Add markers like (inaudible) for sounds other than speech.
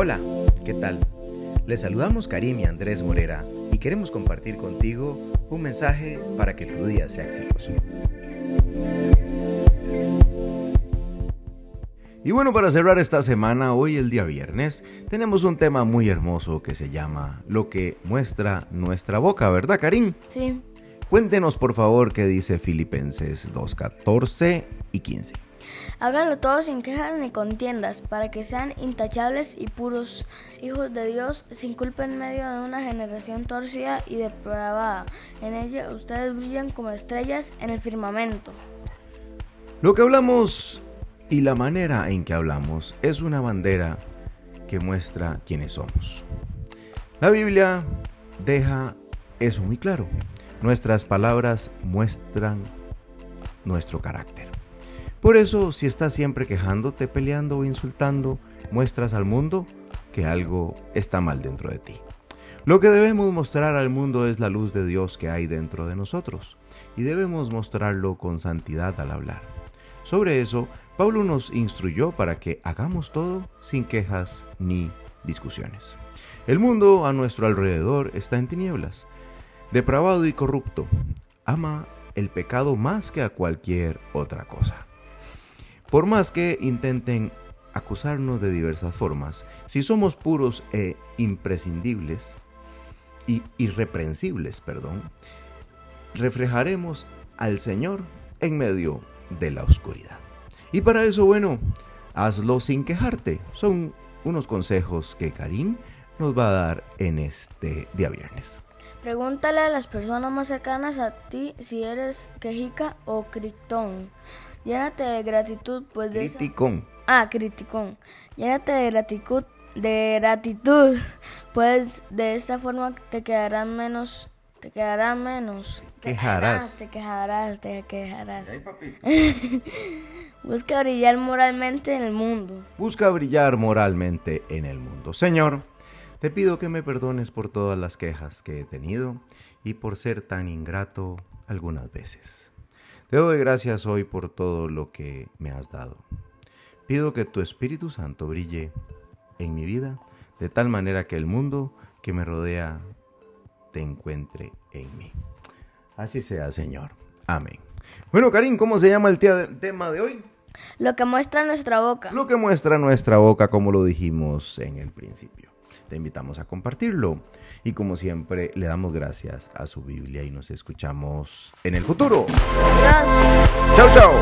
Hola, ¿qué tal? Les saludamos Karim y Andrés Morera y queremos compartir contigo un mensaje para que tu día sea exitoso. Y bueno, para cerrar esta semana, hoy el día viernes, tenemos un tema muy hermoso que se llama Lo que muestra nuestra boca, ¿verdad, Karim? Sí. Cuéntenos por favor qué dice Filipenses 2.14 y 15. Háganlo todo sin quejas ni contiendas, para que sean intachables y puros, hijos de Dios, sin culpa en medio de una generación torcida y depravada. En ella ustedes brillan como estrellas en el firmamento. Lo que hablamos y la manera en que hablamos es una bandera que muestra quiénes somos. La Biblia deja eso muy claro. Nuestras palabras muestran nuestro carácter. Por eso, si estás siempre quejándote, peleando o insultando, muestras al mundo que algo está mal dentro de ti. Lo que debemos mostrar al mundo es la luz de Dios que hay dentro de nosotros, y debemos mostrarlo con santidad al hablar. Sobre eso, Pablo nos instruyó para que hagamos todo sin quejas ni discusiones. El mundo a nuestro alrededor está en tinieblas, depravado y corrupto. Ama el pecado más que a cualquier otra cosa. Por más que intenten acusarnos de diversas formas, si somos puros e imprescindibles y irreprensibles, perdón, reflejaremos al Señor en medio de la oscuridad. Y para eso, bueno, hazlo sin quejarte. Son unos consejos que Karim nos va a dar en este día viernes. Pregúntale a las personas más cercanas a ti si eres quejica o critón. Llénate de gratitud, pues de esa- Criticón. Ah, criticón. Llénate de gratitud, de gratitud, pues de esta forma te quedarán menos, te quedarán menos. Quejarás. Te quejarás, te quejarás. (laughs) Busca brillar moralmente en el mundo. Busca brillar moralmente en el mundo. Señor, te pido que me perdones por todas las quejas que he tenido y por ser tan ingrato algunas veces. Te doy gracias hoy por todo lo que me has dado. Pido que tu Espíritu Santo brille en mi vida de tal manera que el mundo que me rodea te encuentre en mí. Así sea, Señor. Amén. Bueno, Karim, ¿cómo se llama el tema de hoy? Lo que muestra nuestra boca. Lo que muestra nuestra boca, como lo dijimos en el principio. Te invitamos a compartirlo. Y como siempre, le damos gracias a su Biblia y nos escuchamos en el futuro. Adiós. Chao, chao.